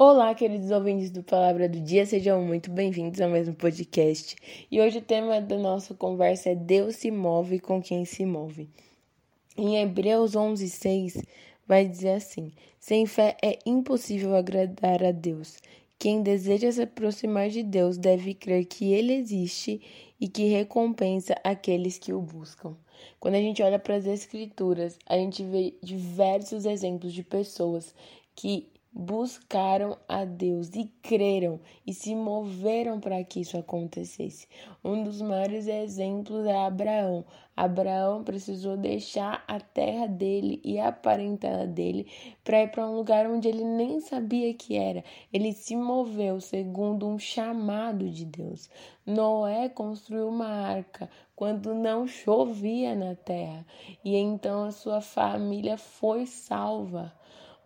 Olá, queridos ouvintes do Palavra do Dia, sejam muito bem-vindos ao mesmo podcast. E hoje o tema da nossa conversa é Deus se move com quem se move. Em Hebreus 11:6 vai dizer assim: Sem fé é impossível agradar a Deus. Quem deseja se aproximar de Deus deve crer que ele existe e que recompensa aqueles que o buscam. Quando a gente olha para as escrituras, a gente vê diversos exemplos de pessoas que buscaram a Deus e creram e se moveram para que isso acontecesse. Um dos maiores exemplos é Abraão. Abraão precisou deixar a terra dele e a parentela dele para ir para um lugar onde ele nem sabia que era. Ele se moveu segundo um chamado de Deus. Noé construiu uma arca quando não chovia na terra e então a sua família foi salva.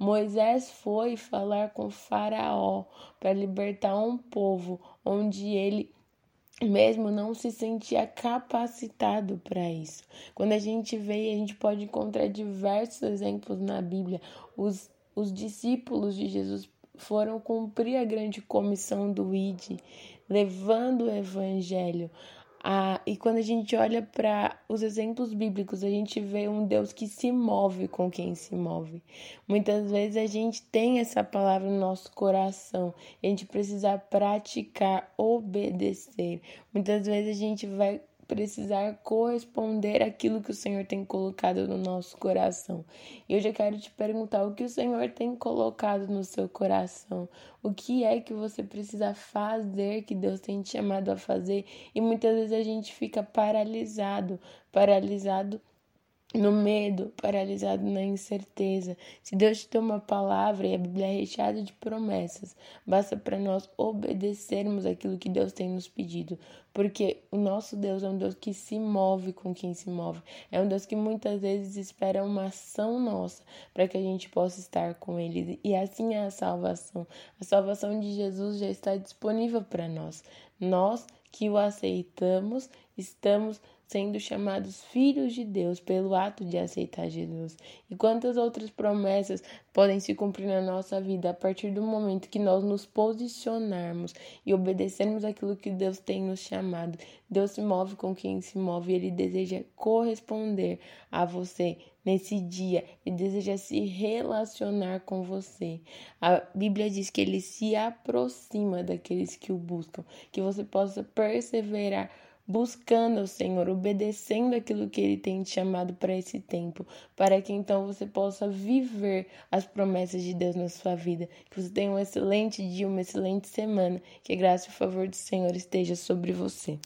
Moisés foi falar com Faraó para libertar um povo onde ele mesmo não se sentia capacitado para isso. Quando a gente vê, a gente pode encontrar diversos exemplos na Bíblia. Os, os discípulos de Jesus foram cumprir a grande comissão do ID, levando o evangelho. Ah, e quando a gente olha para os exemplos bíblicos, a gente vê um Deus que se move com quem se move. Muitas vezes a gente tem essa palavra no nosso coração, a gente precisa praticar, obedecer. Muitas vezes a gente vai precisar corresponder àquilo que o Senhor tem colocado no nosso coração. E hoje eu quero te perguntar o que o Senhor tem colocado no seu coração. O que é que você precisa fazer que Deus tem te chamado a fazer? E muitas vezes a gente fica paralisado, paralisado no medo, paralisado na incerteza. Se Deus te deu uma palavra e a Bíblia é recheada de promessas, basta para nós obedecermos aquilo que Deus tem nos pedido, porque o nosso Deus é um Deus que se move com quem se move. É um Deus que muitas vezes espera uma ação nossa para que a gente possa estar com ele. E assim é a salvação. A salvação de Jesus já está disponível para nós. Nós que o aceitamos, estamos sendo chamados filhos de Deus pelo ato de aceitar Jesus. E quantas outras promessas podem se cumprir na nossa vida a partir do momento que nós nos posicionarmos e obedecermos aquilo que Deus tem nos chamado. Deus se move com quem se move e ele deseja corresponder a você nesse dia, ele deseja se relacionar com você. A Bíblia diz que ele se aproxima daqueles que o buscam, que você possa perseverar buscando o Senhor, obedecendo aquilo que Ele tem te chamado para esse tempo, para que então você possa viver as promessas de Deus na sua vida. Que você tenha um excelente dia, uma excelente semana. Que a graça e o favor do Senhor esteja sobre você.